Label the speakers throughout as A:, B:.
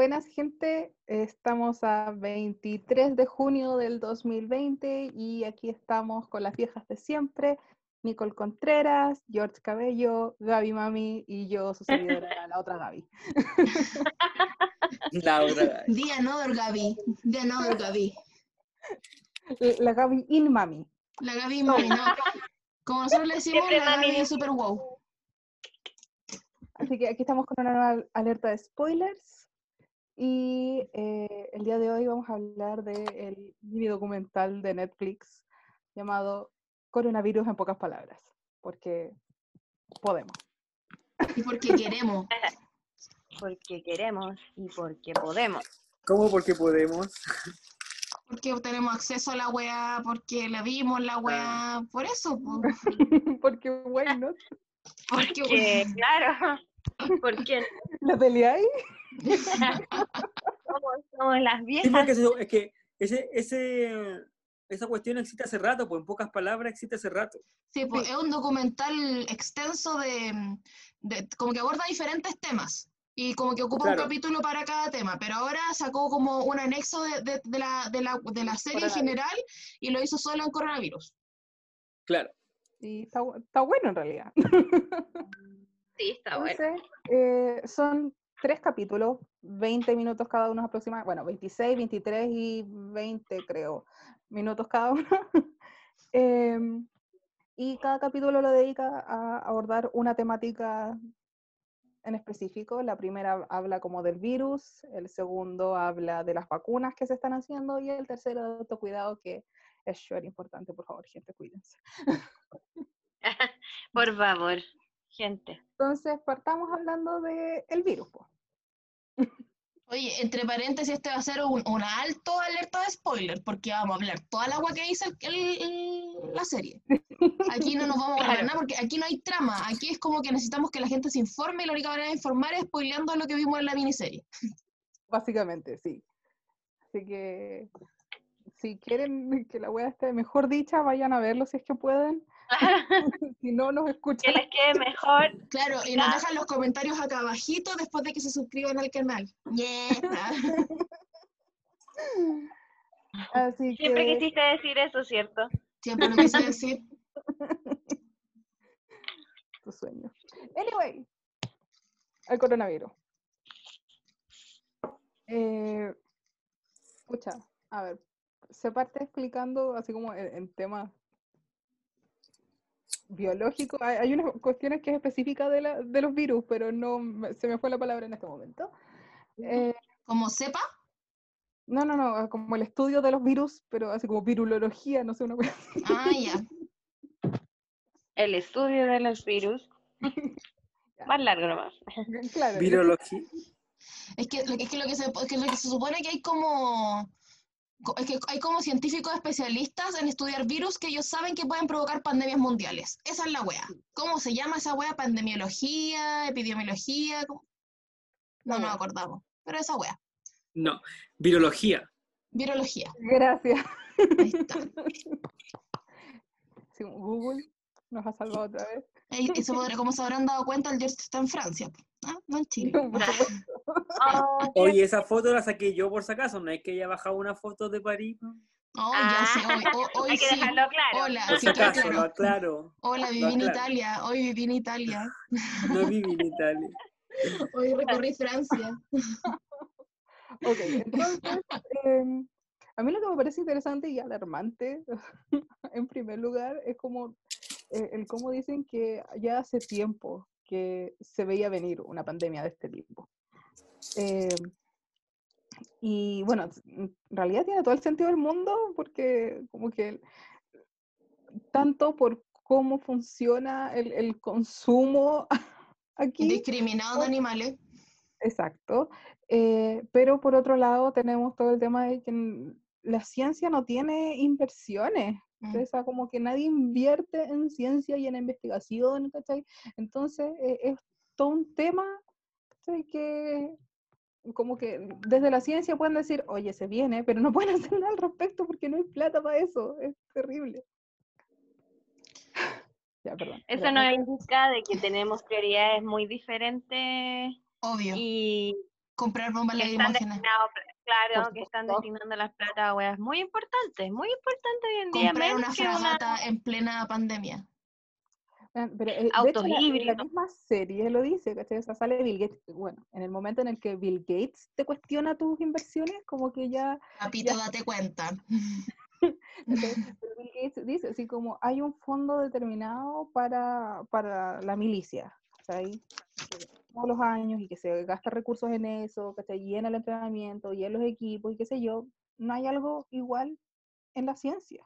A: buenas gente, estamos a 23 de junio del 2020 y aquí estamos con las viejas de siempre, Nicole Contreras, George Cabello, Gaby Mami y yo, su servidora, la otra Gaby.
B: Laura.
C: The another Gaby. The another Gaby.
A: La Gaby in Mami.
C: La Gaby Mami, ¿no? Como nosotros le decimos,
D: Siempre
C: la
D: mami.
C: Gaby super wow.
A: Así que aquí estamos con una nueva alerta de spoilers. Y eh, el día de hoy vamos a hablar del mini documental de Netflix llamado Coronavirus en pocas palabras. Porque podemos.
C: Y porque queremos.
D: Porque queremos y porque podemos.
B: ¿Cómo? Porque podemos.
C: Porque tenemos acceso a la weá, porque la vimos la weá. Por eso, po.
A: porque bueno,
C: Porque,
D: Que, claro, porque
A: ¿la peleáis?
D: somos, somos las
B: Sí,
D: viejas.
B: porque eso- es que ese, ese, esa cuestión existe hace rato, pues en pocas palabras existe hace rato.
C: Sí, pues, es un documental extenso de, de- como que aborda diferentes temas y como que ocupa
B: Claro.
C: un capítulo para cada tema, pero ahora sacó como un anexo de, de- de la, de, la, de la serie en general y lo hizo solo en coronavirus.
B: Claro.
A: Y está, está bueno en realidad.
D: Sí, está bueno.
A: Eh, son tres capítulos, 20 minutos cada uno aproximadamente, bueno, 26, 23 y 20 creo, minutos cada uno. Em, y cada capítulo lo dedica a abordar una temática en específico. La primera habla como del virus, el segundo habla de las vacunas que se están haciendo y el tercero de autocuidado que es súper importante, por favor, gente, cuídense.
D: Por favor, gente.
A: Entonces, partamos hablando del el virus. po.
C: Oye, entre paréntesis, este va a ser un, un alto alerta de spoiler, porque vamos a hablar toda la agua que dice el- el- el- la serie. Aquí no nos vamos a hablar
D: Claro.
C: nada, porque aquí no hay trama. Aquí es como que necesitamos que la gente se informe y la única manera de informar es spoileando lo que vimos en la miniserie.
A: Básicamente, sí. Así que si quieren que la wea esté mejor dicha, vayan a verlo si es que pueden. si no, nos
D: que
A: escuchan.
D: les quede mejor.
C: Claro, y nos dejan los comentarios acá abajito después de que se suscriban al canal. Yeah.
A: Así
D: Siempre
A: que
D: quisiste decir eso, ¿cierto?
C: Siempre lo quise decir.
A: tu sueño. Anyway, el coronavirus. Eh, escucha, a ver, se parte explicando así como en, en temas biológicos. Hay, hay unas cuestiones que es específica de, la, de los virus, pero no se me fue la palabra en este momento. Eh,
C: Como sepa,
A: no, no, no, como el estudio de los virus, pero así como virulología, no sé, una cosa.
C: ah, ya.
D: El estudio de los virus. Más largo nomás.
A: Claro,
B: Virología.
C: Es que, lo que- es que lo que se, es que lo que se supone que hay como co- es que hay como científicos especialistas en estudiar virus que ellos saben que pueden provocar pandemias mundiales. Esa es la wea. ¿Cómo se llama esa wea? Pandemiología, epidemiología. ¿cómo? No nos acordamos. Pero esa wea.
B: No, virología.
C: Virología.
A: Gracias.
C: Ahí está.
A: Sí, Google nos ha salvado otra vez.
C: Eso podrá, como se habrán dado cuenta, el George está en Francia. ¿Ah? No en Chile.
A: Por supuesto.
D: Oh,
B: Oye, esa foto la saqué yo por si acaso, no es que haya bajado una foto de París.
C: Oh, ya sé. Hoy,
D: Ah,
C: ho- hoy
D: Hay que
C: sí.
D: dejarlo claro.
C: Hola,
B: Por
C: sí,
B: si
C: claro,
B: acaso, lo
C: claro.
B: aclaro.
C: Hola, viví en
B: aclaro.
C: Italia. Hoy viví en Italia.
B: No viví en Italia.
C: Hoy recorrí Francia.
A: Ok, entonces, em, a mí lo que me parece interesante y alarmante, en primer lugar, es como eh, el cómo dicen que ya hace tiempo que se veía venir una pandemia de este tipo. Em, y bueno, en realidad tiene todo el sentido del mundo porque como que tanto por cómo funciona el, el consumo aquí.
C: Discriminado de animales.
A: Exacto. eh, pero por otro lado tenemos todo el tema de que la ciencia no tiene inversiones. O sea, como que nadie invierte en ciencia y en investigación, ¿cachai? Entonces, eh, es todo un tema ¿cachai? que como que desde la ciencia pueden decir, oye, se viene, pero no pueden hacer nada al respecto porque no hay plata para eso. Es terrible. Ya, perdón.
D: Eso
A: perdón,
D: nos indica de que tenemos prioridades muy diferentes
C: Obvio.
D: y
C: comprar bombas lacrimógenas.
D: Claro, que están destinando las plata a weas muy importantes, muy importante hoy en día.
C: Comprar
D: menos
C: una
D: que una-
C: fragata en plena pandemia.
A: Ah, Pero, eh, de
D: Autos
A: hecho, la, misma serie lo dice, ¿cachai? O sea, sale Bill Gates. Bueno, en el momento en el que Bill Gates te cuestiona tus inversiones, como que ya
C: Papito,
A: Ya.
C: date cuenta.
A: Pero Bill Gates dice así como hay un fondo determinado para, para la milicia, ¿cachai? Que Todos los años y que se gasta recursos en eso, ¿cachai? Y en el entrenamiento y en los equipos y qué sé yo, no hay algo igual en la ciencia,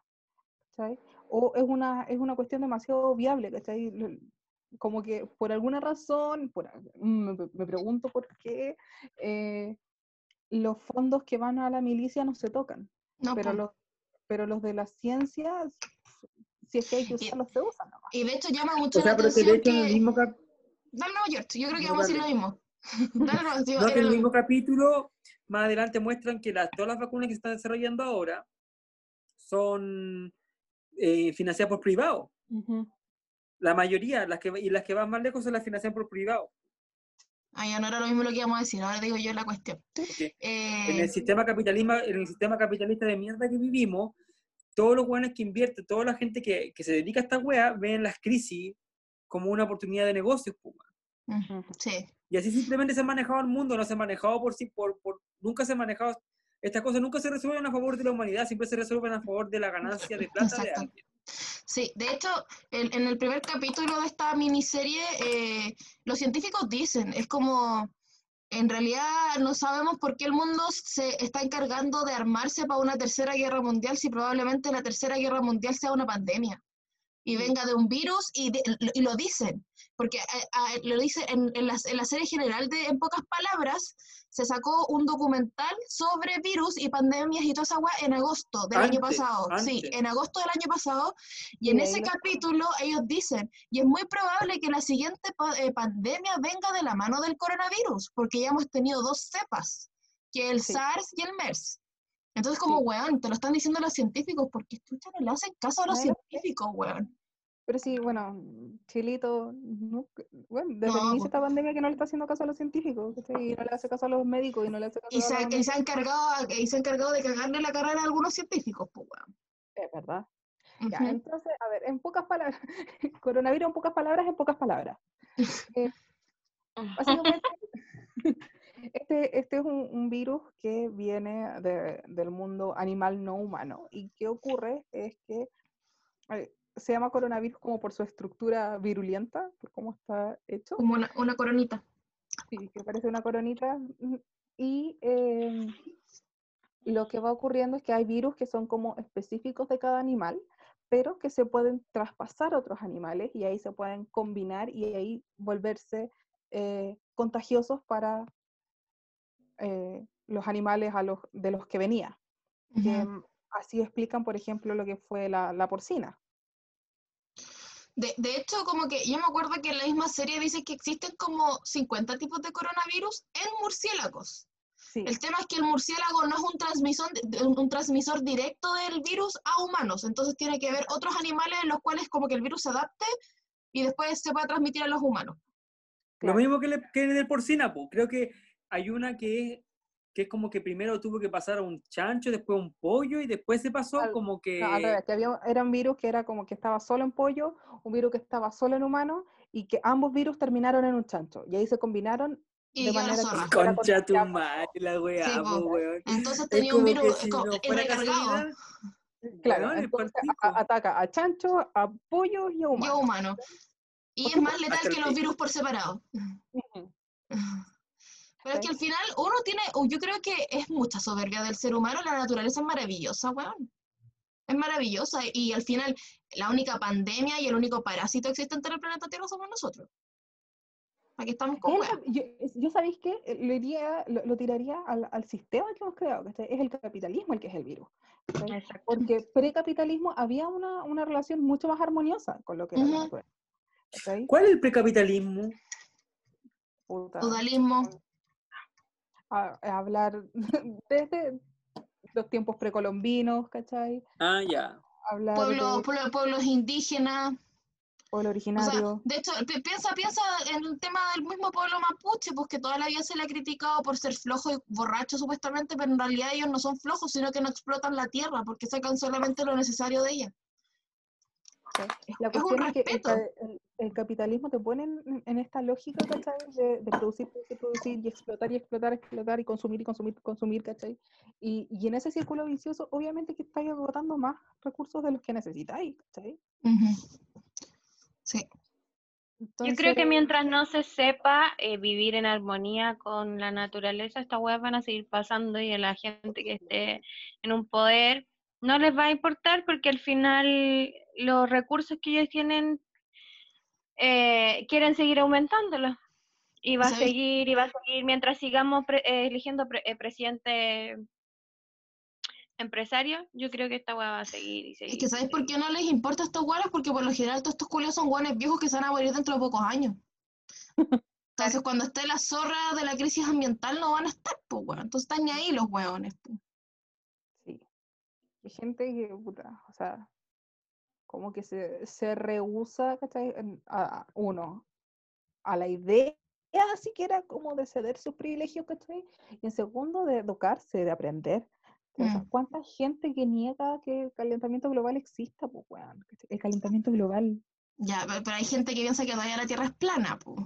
A: ¿cachai? O es una, es una cuestión demasiado viable, ¿cachai? Como que por alguna razón, por, a- me, me pregunto por qué eh, los fondos que van a la milicia no se tocan
C: No,
A: pero
C: po.
A: los, pero los de las ciencias, si es que hay que
C: Y-
A: usarlos, se usan nomás.
C: Y de hecho llama mucho
B: O sea,
C: la
B: pero que de
C: atención
B: en el
C: que...
B: mismo, cap-
C: Dale, no, George, yo creo que vamos a decir lo mismo. No, sí,
B: no, que en el mismo capítulo, más adelante muestran que las, todas las vacunas que se están desarrollando ahora son eh, financiadas por privados. La mayoría, las que, y las que van más lejos son las financiadas por privados.
C: Ah, ya no era lo mismo lo que íbamos a decir, ahora digo yo la cuestión.
B: Porque
C: Eh,
B: en el sistema capitalismo, en el sistema capitalista de mierda que vivimos, todos los buenos que invierten, toda la gente que, que se dedica a esta wea, ven las crisis como una oportunidad de negocio.
A: Ujú.
C: sí,
B: Y así simplemente se ha manejado el mundo, no se ha manejado por sí, por, por, nunca se ha manejado, estas cosas nunca se resuelven a favor de la humanidad, siempre se resuelven a favor de la ganancia de plata de alguien.
C: sí. De hecho, en el primer capítulo de esta miniserie, eh, los científicos dicen, es como, en realidad no sabemos por qué el mundo se está encargando de armarse para una tercera guerra mundial si probablemente la tercera guerra mundial sea una pandemia y venga de un virus y, de- y lo dicen, porque eh, ah, lo dicen en, en la, en la serie general de En pocas palabras, se sacó un documental sobre virus y pandemias y toda esa weá en agosto del año
B: Antes,
C: pasado. Sí, en agosto del año pasado. Y en ese
A: lo-
C: capítulo ellos dicen, y es muy probable que la siguiente eh, pandemia venga de la mano del coronavirus, porque ya hemos tenido dos cepas, que el
A: Sí.
C: SARS y el MERS. Entonces, como,
A: Sí.
C: weón, te lo están diciendo los científicos, porque escuchan no le hacen caso a los
A: Bueno,
C: científicos, weón.
A: Pero sí, bueno, Chilito, no- bueno, desde
C: No,
A: el inicio de esta pandemia que no le está haciendo caso a los científicos, ¿cachai? y no le hace caso a los médicos y no le hace caso
C: Y se,
A: a
C: ha-
A: la
C: y se ha encargado, y se ha encargado de cagarle la carrera a algunos científicos, pues, weón.
A: Es verdad. Ya,
C: Ujú.
A: entonces, a ver, en pocas palabras, coronavirus en pocas palabras, en pocas palabras. Eh, básicamente, este, este es un, un virus que viene de- del mundo animal no humano. ¿Y qué ocurre? Es que eh, se llama coronavirus como por su estructura virulenta, por cómo está hecho.
C: Como una, una coronita.
A: Sí, que parece una coronita. mm, Y em, lo que va ocurriendo es que hay virus que son como específicos de cada animal, pero que se pueden traspasar a otros animales y ahí se pueden combinar y ahí volverse eh, contagiosos para eh, los animales a los, de los que venía. Que,
C: Ujú.
A: mm, así explican, por ejemplo, lo que fue la, la porcina.
C: De, de hecho, como que yo me acuerdo que en la misma serie dice que existen como 50 tipos de coronavirus en murciélagos.
A: Sí,
C: El tema es que el murciélago no es un transmisor, un transmisor directo del virus a humanos, entonces tiene que haber otros animales en los cuales como que el virus se adapte y después se pueda transmitir a los humanos.
A: claro.
B: Lo mismo que, le, que del porcina, po. creo que hay una que es, que es como que primero tuvo que pasar a un chancho, después a un pollo y después se pasó
A: Al-
B: como que...
A: No, al revés, que había, eran virus que era como que estaba solo en pollo, un virus que estaba solo en humano, y que ambos virus terminaron en un chancho. Y ahí se combinaron
C: Y
A: de
C: la
A: manera que fuera
B: Concha tu madre, la weá,
C: Sí,
B: weón.
C: Entonces
B: Es
C: tenía un virus
B: que si
C: como-
B: no
C: y
B: fuera
C: recargado.
A: Claro, entonces a- ataca a chanchos, a pollos y a
C: Yo
A: humanos.
C: humano. Y es más letal que los virus por separado. Pero es que al final uno tiene, o yo creo que es mucha soberbia del ser humano, la naturaleza es maravillosa, weón. Es maravillosa y al final la única pandemia y el único parásito existente en el planeta Tierra somos nosotros. Aquí estamos con
A: Es el- yo, yo sabéis que lo, iría- lo, lo tiraría al, al sistema que hemos creado, ¿cachai? es el capitalismo el que es el virus. Porque precapitalismo había una, una relación mucho más armoniosa con lo que era la
C: Ujú.
A: naturaleza. ¿cachai?
B: ¿Cuál es el precapitalismo?
C: Feudalismo.
A: A, a hablar desde los tiempos precolombinos, ¿cachai?
B: Ah, ya.
A: Hablar
C: Pueblos,
A: de
C: pueblos, pueblos indígenas.
A: pueblo
C: O sea,
A: originario.
C: de hecho, pi- piensa, piensa en el tema del mismo pueblo mapuche, pues que toda la vida se le ha criticado por ser flojo y borracho supuestamente, pero en realidad ellos no son flojos, sino que no explotan la tierra porque sacan solamente lo necesario de ella.
A: La
C: es un
A: es que
C: respeto.
A: El- capitalismo te pone en, en esta lógica, ¿cachai? De, de producir, producir, producir y explotar y explotar, explotar y consumir y consumir, consumir, ¿cachai? Y, y en ese círculo vicioso, obviamente que estáis agotando más recursos de los que necesitáis, ¿cachai?
C: Sí.
D: Yo creo que mientras no se sepa eh, vivir en armonía con la naturaleza, estas weas van a seguir pasando y a la gente que esté en un poder no les va a importar porque al final los recursos que ellos tienen eh, quieren seguir aumentándolos. Y va a seguir, y va a seguir, mientras sigamos pre- eh, eligiendo pre- eh, presidente empresario, yo creo que esta wea va a seguir y
C: Es
D: seguir.
C: que
D: y
C: ¿sabes por qué no les importa a estos guanes? Porque por lo general todos estos culios son guanes viejos que se van a morir dentro de pocos años. Entonces cuando esté la zorra de la crisis ambiental no van a estar, pues, weón. Entonces están ahí los hueones, pues.
A: sí. Hay gente que, puta, o sea, como que se, se rehúsa, A, a- uno, a la idea siquiera como de ceder sus privilegios, ¿cachai? Y en segundo, de educarse, de aprender.
C: Mm.
A: ¿cuánta gente que niega que el calentamiento global exista? Pues, weón, ¿cachai? El calentamiento global.
C: Ya, pe- pero hay gente que piensa que todavía la Tierra es plana, pues.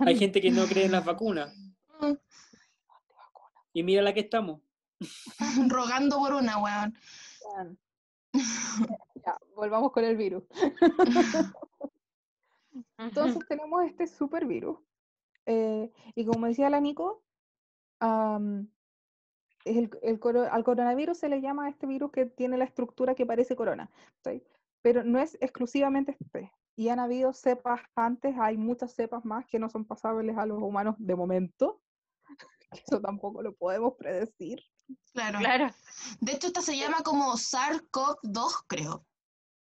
B: Hay gente que no cree en las vacunas. Y mira la que estamos.
C: Rogando por una, weón.
A: Ya, volvamos con el virus. Entonces tenemos este super virus. eh, y como decía la Nico, es el, al coronavirus se le llama a este virus que tiene la estructura que parece corona, ¿sí? pero no es exclusivamente este. Y han habido cepas antes, hay muchas cepas más que no son pasables a los humanos de momento. Eso tampoco lo podemos predecir.
C: Claro.
D: Claro.
C: De hecho, esta se llama como SARS-CoV-2, creo.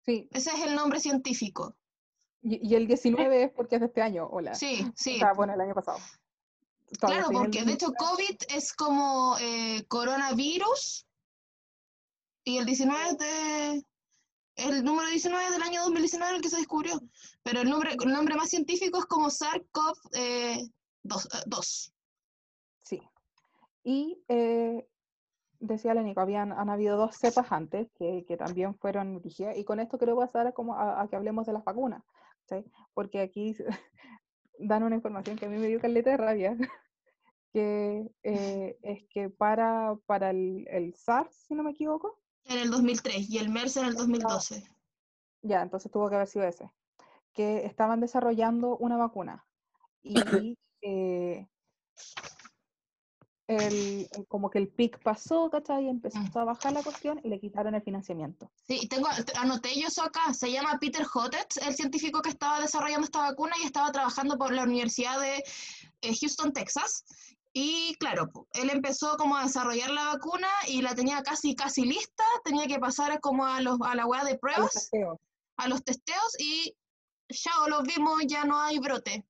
A: Sí,
C: Ese es el nombre científico.
A: y, y el 19 es porque es de este año, hola.
C: Sí,
A: O
C: sí.
A: sea, bueno, el año pasado. Todavía
C: Claro,
A: el
C: porque de hecho
A: 2019.
C: COVID es como eh, coronavirus y el 19 es de... El número 19 es del año 2019 en el que se descubrió, pero el nombre, el nombre más científico es como SARS-CoV-2. eh, eh.
A: Sí. Y eh, decía la Nico, habían, han habido dos cepas antes que, que también fueron dirigidas, y con esto quiero pasar a, como a, a que hablemos de las vacunas, ¿sí? Porque aquí dan una información que a mí me dio caleta de rabia, que eh, es que para, para el, el SARS, si no me equivoco,
C: En el 2003 y el MERS en el 2012.
A: ya, entonces tuvo que haber sido ese, que estaban desarrollando una vacuna y eh, el, el- como que el pic pasó, ¿cachai? Y empezó
C: Mm.
A: a bajar la cuestión y le quitaron el financiamiento.
C: Sí, tengo, te- anoté yo eso acá. Se llama Peter Hotez, el científico que estaba desarrollando esta vacuna y estaba trabajando por la Universidad de eh, Houston, Texas. Y claro, él empezó como a desarrollar la vacuna y la tenía casi casi lista, tenía que pasar como a, los, a la web de
A: A los
C: pruebas, a los testeos y ya los vimos, ya no hay brote.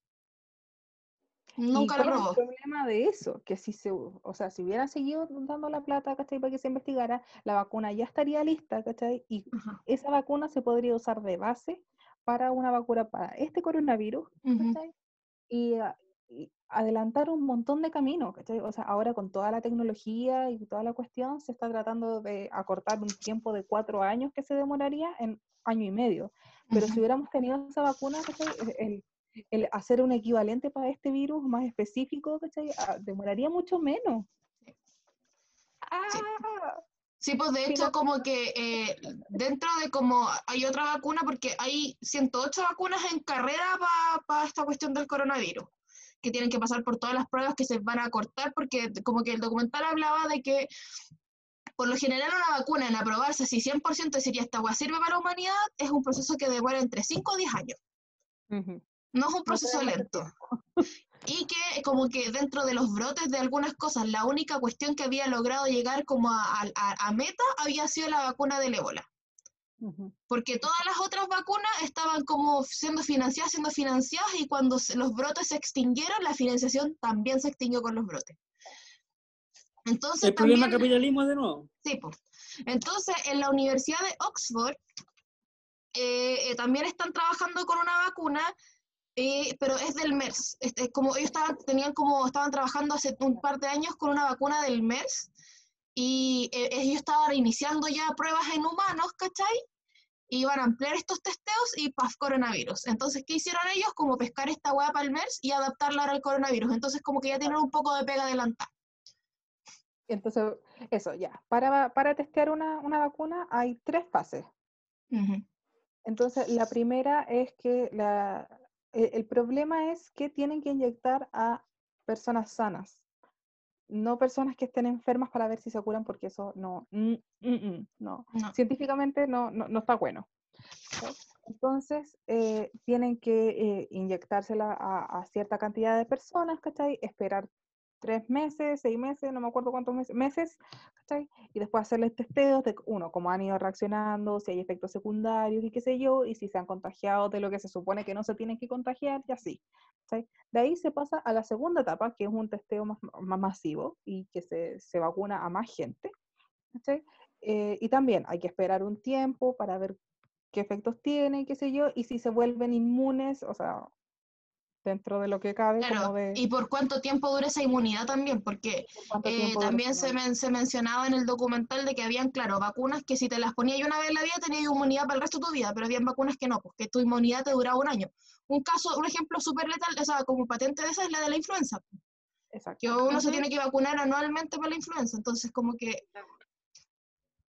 C: Nunca
A: ¿Y
C: la
A: cuál es
C: probó.
A: el problema de eso? Que si se, o sea, si hubieran seguido dando la plata, ¿cachai? Para que se investigara, la vacuna ya estaría lista, ¿cachai? Y
C: Ajá.
A: esa vacuna se podría usar de base para una vacuna para este coronavirus,
C: Ujú.
A: ¿cachai? Y, a- y adelantar un montón de caminos, ¿cachai? O sea, ahora con toda la tecnología y toda la cuestión, se está tratando de acortar un tiempo de cuatro años que se demoraría en año y medio. Pero si
C: Ujú.
A: hubiéramos tenido esa vacuna, ¿cachai? E- El, el hacer un equivalente para este virus más específico, ¿cachai? Ah, demoraría mucho menos.
C: Sí.
A: Ah,
C: Sí, pues de hecho como que eh, dentro de como hay otra vacuna, porque hay 108 vacunas en carrera para esta cuestión del coronavirus, que tienen que pasar por todas las pruebas que se van a cortar, porque como que el documental hablaba de que por lo general una vacuna en aprobarse si 100% decir esta agua sirve para la humanidad, es un proceso que demora entre 5 o 10 años,
A: ujú.
C: No es un
A: No
C: proceso
A: tenemos
C: lento. Y que como que dentro de los brotes de algunas cosas, la única cuestión que había logrado llegar como a, a- a meta había sido la vacuna del ébola. Porque todas las otras vacunas estaban como siendo financiadas, siendo financiadas, y cuando los brotes se extinguieron, la financiación también se extinguió con los brotes. Entonces,
B: El problema
C: también,
B: capitalismo de nuevo.
C: sí, po. Entonces, en la Universidad de Oxford eh, también están trabajando con una vacuna, pero es del MERS. Este, como ellos estaban, tenían como, estaban trabajando hace un par de años con una vacuna del MERS y ellos estaban iniciando ya pruebas en humanos, ¿cachai? Y iban a ampliar estos testeos y PAF coronavirus. Entonces, ¿qué hicieron ellos? Como pescar esta hueá para el MERS y adaptarla ahora al coronavirus. Entonces, como que ya tienen un poco de pega adelantada.
A: Entonces, eso, ya. Para, para testear una, una vacuna hay tres fases. Entonces, la primera es que la, e, el, problema es que tienen que inyectar a personas sanas, no personas que estén enfermas para ver si se curan, porque eso no, mm, mm, mm, no. científicamente no, no, no, está bueno. Entonces, eh, tienen que eh, inyectársela a, a, cierta cantidad de personas, ¿cachai? Esperar tres meses, seis meses, no me acuerdo cuántos meses, meses. Y después hacerles testeos de, uno, cómo han ido reaccionando, si hay efectos secundarios y qué sé yo, y si se han contagiado de lo que se supone que no se tienen que contagiar y así. ¿cachai? De ahí se pasa a la segunda etapa, que es un testeo más, más masivo y que se, se, vacuna a más gente. ¿cachai? Eh, y también hay que esperar un tiempo para ver qué efectos tiene, qué sé yo, y si se vuelven inmunes, o sea, dentro de lo que cabe.
C: Y por cuánto tiempo dura esa inmunidad también, porque eh, también se, se, mencionaba en el documental de que habían, claro, vacunas que si te las ponías una vez en la vida tenías inmunidad para el resto de tu vida, pero habían vacunas que no, porque pues, tu inmunidad te duraba un año. Un caso, un ejemplo súper letal, o sea, como patente de esa es la de la influenza. Exacto. Que uno se tiene que vacunar anualmente para la influenza, entonces como que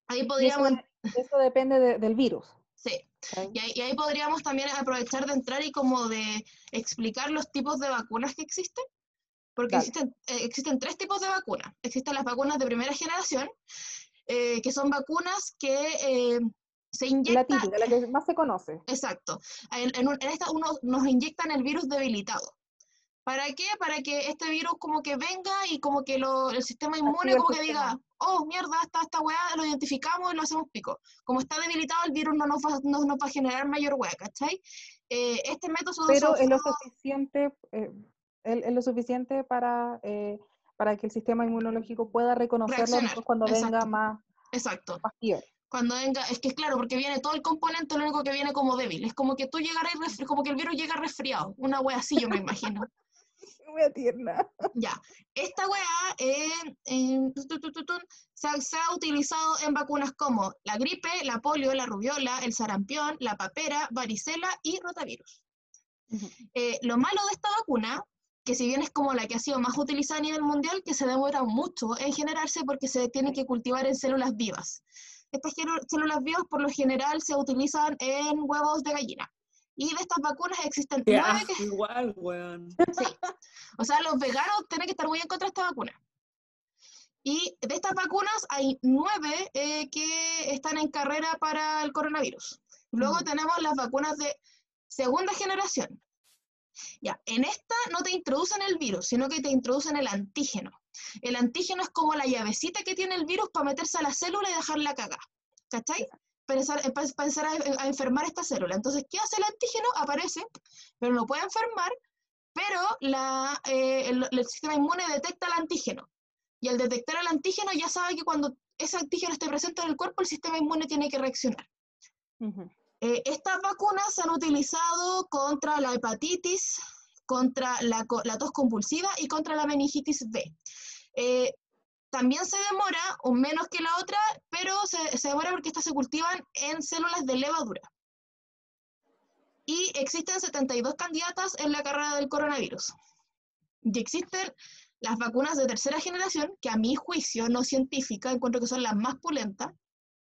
C: ahí podríamos...
A: Eso, depende del virus.
C: Sí, y ahí, podríamos también aprovechar de entrar y como de explicar los tipos de vacunas que existen, porque existen, eh, existen tres tipos de vacunas. Existen las vacunas de primera generación, eh, que son vacunas que eh, se inyectan...
A: La la que más se conoce.
C: Exacto. En, en esta uno nos inyectan el virus debilitado. ¿Para qué? Para que este virus como que venga y como que lo, el sistema inmune como que diga, oh, mierda, esta, esta weá lo identificamos y lo hacemos pico. Como está debilitado, el virus no nos va, no, nos va a generar mayor weá, ¿cachai? Eh, este método...
A: Pero es lo suficiente, eh, es, lo suficiente para, eh, para que el sistema inmunológico pueda reconocerlo cuando venga más...
C: Exacto. cuando venga, es que es claro, porque viene todo el componente, lo único que viene como débil. Es como que tú llegarás, como que el virus llega resfriado. Una wea así, yo me imagino.
A: wea tierna.
C: Ya, esta wea se, ha, utilizado en vacunas como la gripe, la polio, la rubiola, el sarampión, la papera, varicela y rotavirus. Eh, lo malo de esta vacuna, que si bien es como la que ha sido más utilizada a nivel mundial, que se demora mucho en generarse porque se tiene que cultivar en células vivas. Estas células vivas por lo general se utilizan en huevos de gallina. Y de estas vacunas existen
B: nueve que... Igual, weón.
C: Sí. O sea, los veganos tienen que estar muy en contra de esta vacuna. Y de estas vacunas hay nueve eh, que están en carrera para el coronavirus. Luego mm. tenemos las vacunas de segunda generación. Ya, en esta no te introducen el virus, sino que te introducen el antígeno. El antígeno es como la llavecita que tiene el virus para meterse a la célula y dejarla cagar. ¿Cachai? Pensar, pensar a, enfermar esta célula. Entonces, ¿qué hace el antígeno? Aparece, pero no puede enfermar, pero la, eh, el, sistema inmune detecta el antígeno. Y al detectar el antígeno ya sabe que cuando ese antígeno esté presente en el cuerpo, el sistema inmune tiene que reaccionar. Eh, estas vacunas se han utilizado contra la hepatitis, contra la, la tos convulsiva y contra la meningitis B. Eh, también se demora, o menos que la otra, pero se, se demora porque estas se cultivan en células de levadura. Y existen 72 candidatas en la carrera del coronavirus. Y existen las vacunas de tercera generación, que a mi juicio no científica, encuentro que son las más pulentas.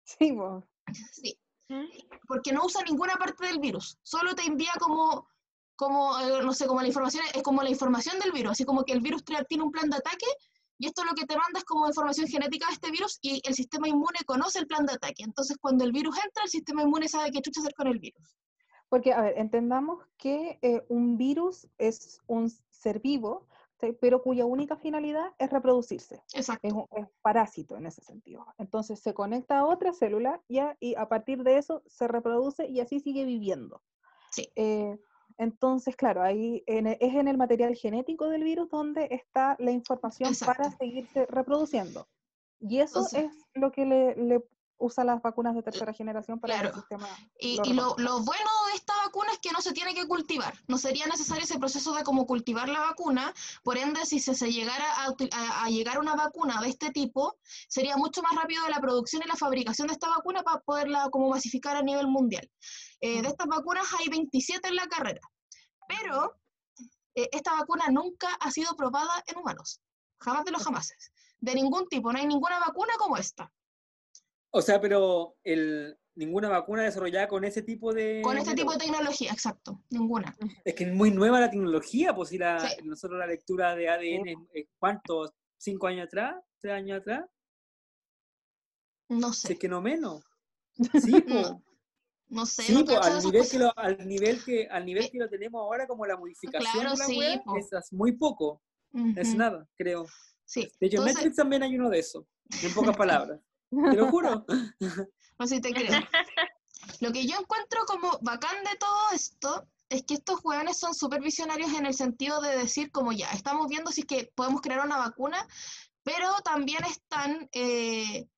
A: Sí, vos.
C: Sí. ¿Mm? Porque no usa ninguna parte del virus, solo te envía como, como eh, no sé, como la información, es como la información del virus, así como que el virus tiene un plan de ataque y esto lo que te manda es como información genética de este virus y el sistema inmune conoce el plan de ataque. Entonces, cuando el virus entra, el sistema inmune sabe qué chucha hacer con el virus.
A: Porque, a ver, entendamos que eh, un virus es un ser vivo, pero cuya única finalidad es reproducirse.
C: Exacto.
A: Es un parásito en ese sentido. Entonces se conecta a otra célula ya, y a partir de eso se reproduce y así sigue viviendo.
C: Sí.
A: Eh, entonces, claro, ahí e, es en el material genético del virus donde está la información para seguirse reproduciendo. Y eso es lo que le, usa las vacunas de tercera generación para el sistema.
C: Y, lo, lo, bueno de esta vacuna es que no se tiene que cultivar. No sería necesario ese proceso de como cultivar la vacuna. Por ende, si se, se llegara a, a, llegar una vacuna de este tipo, sería mucho más rápido la producción y la fabricación de esta vacuna para poderla como masificar a nivel mundial. Eh, de estas vacunas hay 27 en la carrera. Pero eh, esta vacuna nunca ha sido probada en humanos. Jamás de los jamases. De ningún tipo. No hay ninguna vacuna como esta.
B: O sea, pero el, ninguna vacuna desarrollada con ese tipo de...
C: Con este tipo de tecnología, exacto. Ninguna.
B: Es que es muy nueva la tecnología, pues si la, nosotros la lectura de ADN, ¿cuántos? ¿Cinco años atrás? ¿Tres años atrás?
C: No sé.
B: es que no menos. Sí, pues.
C: No sé,
B: sí, pues, al, nivel que lo, al nivel que al nivel eh, que lo tenemos ahora como la modificación de la sí, web, es muy poco, es nada, creo.
C: Sí.
B: De hecho, Entonces... también hay uno de eso, en pocas palabras. Te lo juro.
C: No sé si te creo. Lo que yo encuentro como bacán de todo esto es que estos jóvenes son súper visionarios en el sentido de decir como ya, estamos viendo si es que podemos crear una vacuna, pero también están eh,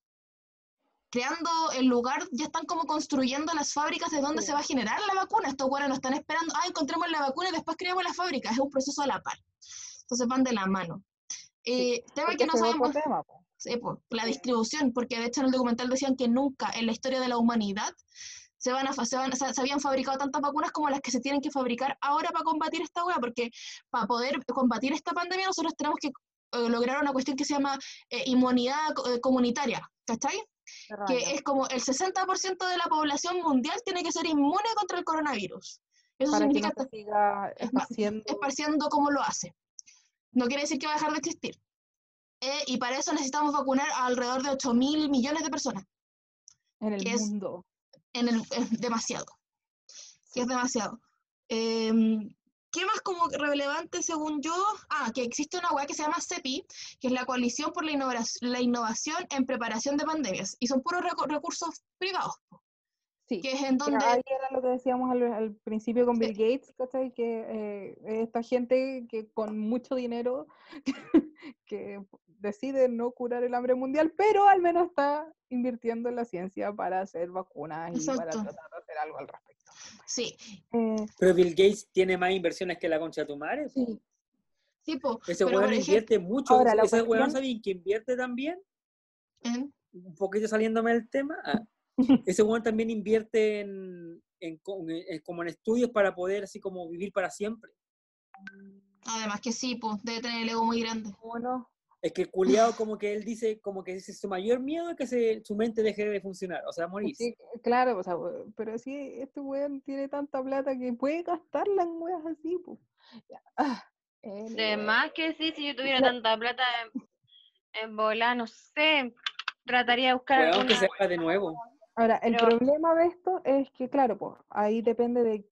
C: creando el lugar, ya están como construyendo las fábricas de donde se va a generar la vacuna. Estos güeyes no están esperando, ah, encontremos la vacuna y después creamos la fábrica. Es un proceso a la par. Entonces van de la mano. Eh, tema que no sabemos. Sí, pues, la distribución, porque de hecho en el documental decían que nunca en la historia de la humanidad se, van a, se, van, se, habían fabricado tantas vacunas como las que se tienen que fabricar ahora para combatir esta hueá, porque para poder combatir esta pandemia nosotros tenemos que eh, lograr una cuestión que se llama eh, inmunidad comunitaria, ¿cachai? que es como el 60% de la población mundial tiene que ser inmune contra el coronavirus. Eso significa
A: que siga esparciendo.
C: esparciendo como lo hace. No quiere decir que va a dejar de existir. Eh, y para eso necesitamos vacunar a alrededor de 8 mil millones de personas.
A: En el mundo.
C: en el, es demasiado. es demasiado. Em, ¿Qué más como relevante según yo? Ah, que existe una web que se llama CEPI, que es la Coalición por la, Innovación en Preparación de Pandemias, y son puros recursos privados.
A: Sí, que es en donde... Ahí era lo que decíamos al, principio con Bill Gates, ¿cachai? Que eh, esta gente que con mucho dinero que decide no curar el hambre mundial, pero al menos está invirtiendo en la ciencia para hacer vacunas y para tratar de hacer algo al respecto.
C: Sí.
B: Eh, pero Bill Gates tiene más inversiones que la concha de tu madre.
C: Sí. Sí,
B: Ese weón invierte mucho. Ese weón sabe que invierte también. Un poquito saliéndome del tema. Ah, ese weón también invierte en, en, como en estudios para poder así como vivir para siempre.
C: Además que sí, pues debe tener el ego muy grande.
A: Bueno,
B: es que el culiado como que él dice, como que dice, su mayor miedo es que se, su mente deje de funcionar, o sea, morir.
A: Sí, claro, o sea, pero sí, este weón tiene tanta plata que puede gastarla en weas así, pues.
D: Ah, de más que sí, si yo tuviera tanta plata en, bola, no sé, trataría de buscar
B: algo que sepa de nuevo.
A: Ahora, el problema de esto es que, claro, pues, ahí depende de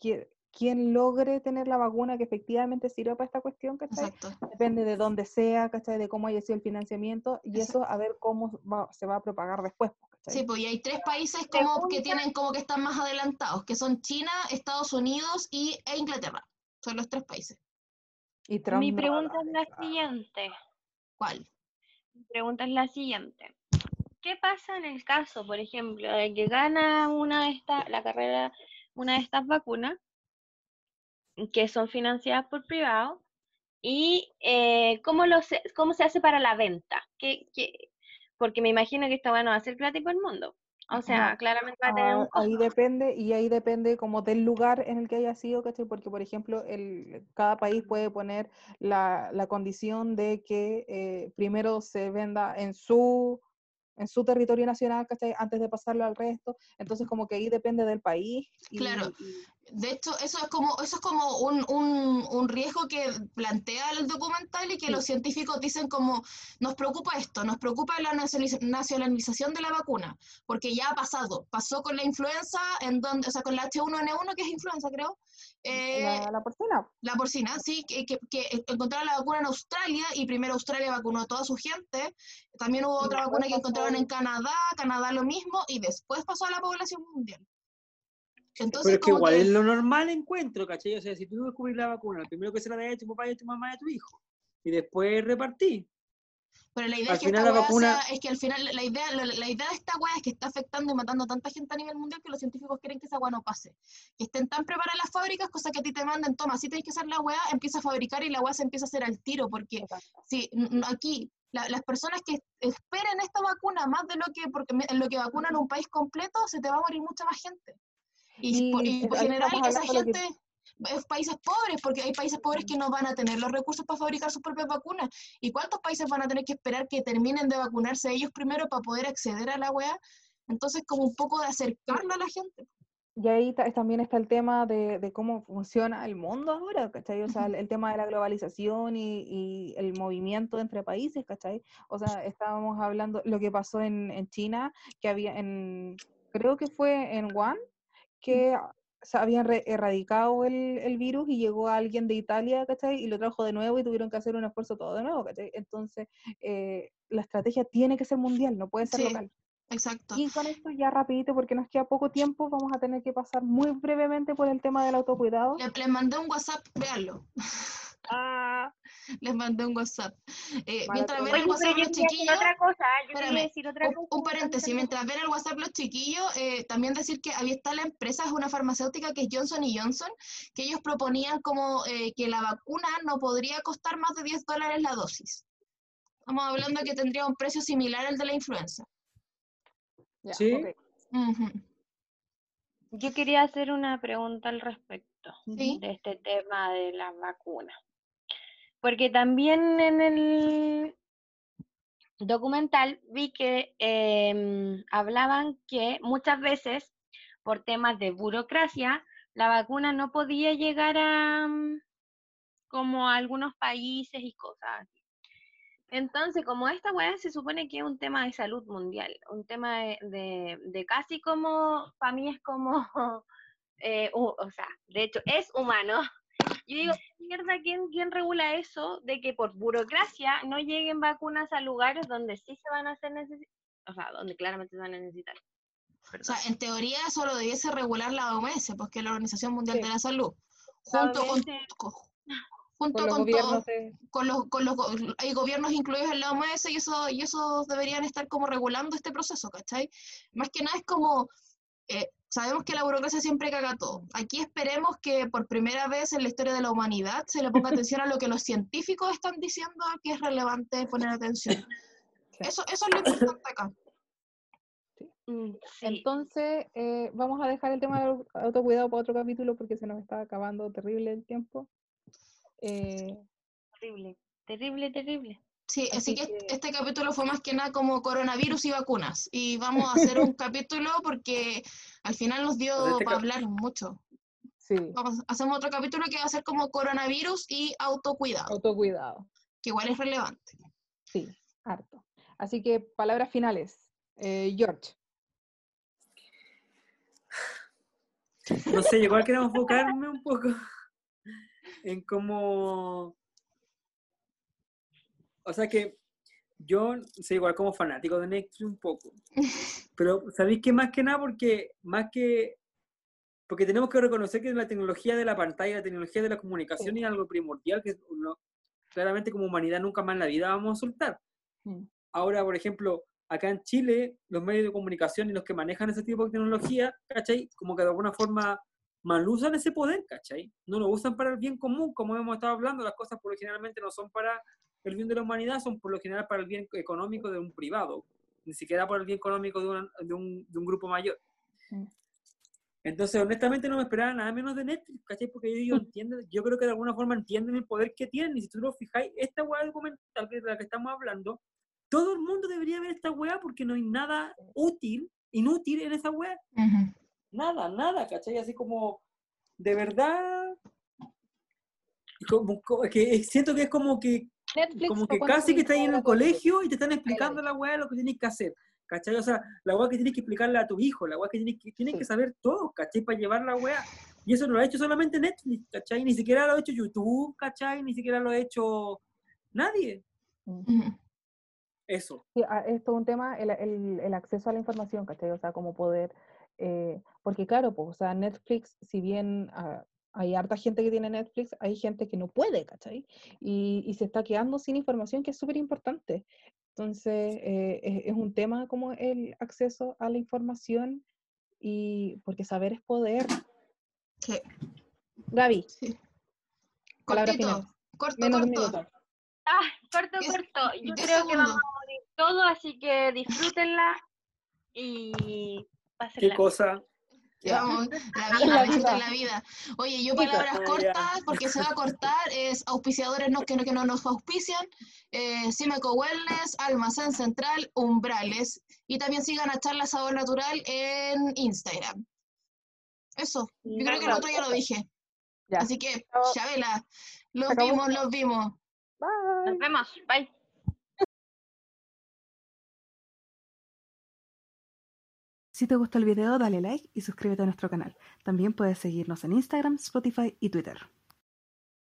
A: quién, logre tener la vacuna que efectivamente sirva para esta cuestión, ¿cachai? Depende de dónde sea, ¿cachai? De cómo haya sido el financiamiento y eso a ver cómo se va a propagar después.
C: Sí, pues y hay tres países como que tienen como que están más adelantados, que son China, Estados Unidos y, e Inglaterra. Son los tres países.
D: Y Mi pregunta es la siguiente.
C: ¿Cuál?
D: Mi pregunta es la siguiente. ¿Qué pasa en el caso, por ejemplo, de que gana una de estas, la carrera, una de estas vacunas, que son financiadas por privados y eh, ¿cómo, lo se, cómo se hace para la venta. ¿Qué, Porque me imagino que esta bueno va a ser gratis por el mundo. O sea, claramente va a tener un
A: ah, Ahí depende, y ahí depende como del lugar en el que haya sido, ¿cachai? Porque, por ejemplo, el, cada país puede poner la, la condición de que eh, primero se venda en su en su territorio nacional, ¿cachai? Antes de pasarlo al resto. Entonces, como que ahí depende del país.
C: claro. De hecho, eso es como, eso es como un, un, un, riesgo que plantea el documental y que los científicos dicen como, nos preocupa esto, nos preocupa la nacionalización de la vacuna, porque ya ha pasado. Pasó con la influenza, en donde, o sea, con la H1N1, que es influenza, creo,
A: eh, la, porcina.
C: La porcina, sí, que, que, encontraron la vacuna en Australia y primero Australia vacunó a toda su gente. También hubo otra vacuna que encontraron en Canadá, Canadá lo mismo, y después pasó a la población mundial.
B: Entonces, Pero es que igual es lo normal encuentro, ¿cachai? O sea, si tú descubrís la vacuna, primero que se la da a tu papá y a tu mamá y a tu hijo, y después repartí.
C: Pero la idea
B: Al
C: es que
B: final
C: esta
B: la vacuna-
C: sea- es que al final la idea, la, la idea de esta weá es que está afectando y matando a tanta gente a nivel mundial que los científicos quieren que esa weá no pase. Que estén tan preparadas las fábricas, cosa que a ti te manden, toma, si tienes que hacer la weá, empieza a fabricar y la weá se empieza a hacer al tiro, porque si aquí la- las personas que esperen esta vacuna más de lo que, porque me- en lo que vacunan un país completo, se te va a morir mucha más gente. Y,
A: Y
C: por, y por general esa
A: lo que-
C: gente es países pobres, porque hay países pobres que no van a tener los recursos para fabricar sus propias vacunas. ¿Y cuántos países van a tener que esperar que terminen de vacunarse ellos primero para poder acceder a la weá? Entonces, como un poco de acercarlo a la gente.
A: Y ahí ta- también está el tema de, de cómo funciona el mundo ahora, ¿cachai? O sea, el, el tema de la globalización y, y el movimiento entre países, ¿cachai? O sea, estábamos hablando lo que pasó en, en China, que había en, creo que fue en Wuhan, que se habían erradicado el, el virus y llegó alguien de Italia, ¿cachai? Y lo trajo de nuevo y tuvieron que hacer un esfuerzo todo de nuevo, ¿cachai? Entonces, eh, la estrategia tiene que ser mundial, no puede ser
C: Sí.
A: local.
C: Exacto.
A: Y con esto ya rapidito, porque nos queda poco tiempo, vamos a tener que pasar muy brevemente por el tema del autocuidado.
C: Le- Les mandé un WhatsApp, véanlo.
A: Ah,
C: Les mandé un WhatsApp. Eh, mientras ven
A: tuya.
C: el WhatsApp los chiquillos,
D: otra cosa, yo
C: espérame,
D: quería decir otra
C: un,
D: cosa.
C: un paréntesis, mientras ven el WhatsApp los chiquillos, eh, también decir que había está la empresa, es una farmacéutica que es Johnson Johnson, que ellos proponían como eh, que la vacuna no podría costar más de 10 dólares la dosis. Estamos hablando que tendría un precio similar al de la influenza.
A: ya,
B: Sí.
D: Yo quería hacer una pregunta al respecto
C: Sí.
D: de este tema de las vacunas. Porque también en el documental vi que em, hablaban que muchas veces, por temas de burocracia, la vacuna no podía llegar a mm, como a algunos países y cosas. Entonces, como esta weá se supone que es un tema de salud mundial, un tema de, de, casi como, para mí es como, eh, o sea, de hecho es humano. Yo digo, mierda, ¿quién, ¿quién regula eso de que por burocracia no lleguen vacunas a lugares donde sí se van a hacer necesitadas? O sea, donde claramente se van a necesitar.
C: O sea, en teoría eso lo debiese regular la OMS, pues que es la Organización Mundial
A: Sí.
C: de la Salud. Junto con,
D: OMS.
C: junto
A: Con los
C: con todo,
A: gobiernos de-
C: con los, con los hay gobiernos incluidos en la OMS y eso, y esos deberían estar como regulando este proceso, ¿cachai? Más que nada es como, eh, sabemos que la burocracia siempre caga todo. Aquí esperemos que por primera vez en la historia de la humanidad se le ponga atención a lo que los científicos están diciendo que es relevante poner atención. Eso, eso es lo importante acá.
D: Mm, sí.
A: Entonces, eh, vamos a dejar el tema del au- autocuidado para otro capítulo porque se nos está acabando terrible el tiempo. Eh,
D: Terrible, terrible, terrible.
C: Sí, así,
A: Así
C: que,
A: que-
C: este capítulo fue más que nada como coronavirus y vacunas. Y vamos a hacer un capítulo porque al final nos dio
B: este
C: para hablar mucho.
A: sí,
C: Vamos, hacemos otro capítulo que va a ser como coronavirus y autocuidado,
A: autocuidado.
C: que igual es relevante.
A: Sí, harto. Así que palabras finales. Eh, George.
B: No sé, igual quiero enfocarme un poco en cómo... O sea que yo soy igual como fanático de Netflix un poco. Pero ¿sabéis que más que nada? Porque más que... Porque tenemos que reconocer que la tecnología de la pantalla, la tecnología de la comunicación es algo primordial que uno- claramente como humanidad nunca más en la vida vamos a soltar.
A: Mm.
B: Ahora, por ejemplo, acá en Chile, los medios de comunicación y los que manejan ese tipo de tecnología, ¿cachai? Como que de alguna forma mal usan ese poder, ¿cachai? No lo usan para el bien común, como hemos estado hablando, las cosas por lo generalmente no son para el bien de la humanidad, son por lo general para el bien económico de un privado, ni siquiera por el bien económico de, una- de un, de un grupo mayor. Entonces, honestamente, no me esperaba nada menos de Netflix, ¿cachai? Porque ellos entienden, yo creo que de alguna forma entienden el poder que tienen, y si tú lo fijáis, esta weá documental de la que estamos hablando, todo el mundo debería ver esta weá porque no hay nada útil, inútil en esa weá.
C: Ujú.
B: Nada, nada, ¿cachai? Así como, de verdad, como- co- que siento que es como que
A: Netflix.
B: como
A: ¿pa'
B: que casi que estás ahí en el colegio y te están explicando la weá lo que tienes que hacer, ¿cachai? O sea, la weá que tienes que explicarle a tu hijo, la weá que tienes que, tienen
A: Sí.
B: que saber todos, ¿cachai? Para llevar la weá. Y eso no lo ha hecho solamente Netflix, ¿cachai? Ni siquiera lo ha hecho YouTube, ¿cachai? Ni siquiera lo ha hecho nadie. Eso.
A: Sí, ah, es todo un tema, el, el- el acceso a la información, ¿cachai? O sea, como poder, eh, porque claro, pues, o sea, Netflix, si bien ah, hay harta gente que tiene Netflix, hay gente que no puede, ¿cachai? Y, y se está quedando sin información que es súper importante. Entonces, eh, es, es, un tema como el acceso a la información y porque saber es poder.
C: Sí.
A: Gaby.
C: Sí. Cortito, corto,
A: Menos
C: corto.
A: minuto.
D: Ah, corto, corto. Yo creo que vamos a morir todos, así que disfrútenla y
B: ¿Qué
D: pásenla.
B: cosa?
C: Vamos, la vida, la
A: vida.
C: la vida. Oye, yo palabras cortas, porque se va a cortar, es auspiciadores no, que, no, que no nos auspician, eh, Cimeco Wellness, Almacén Central, Umbrales, y también sigan a Charla Sabor Natural en Instagram. Eso, yo creo que el otro ya lo dije.
A: Ya.
C: Así que. Chabela, los vimos, los vimos.
A: Bye.
D: Nos vemos. Bye.
E: Si te gustó el video, dale like y suscríbete a nuestro canal. También puedes seguirnos en Instagram, Spotify y Twitter.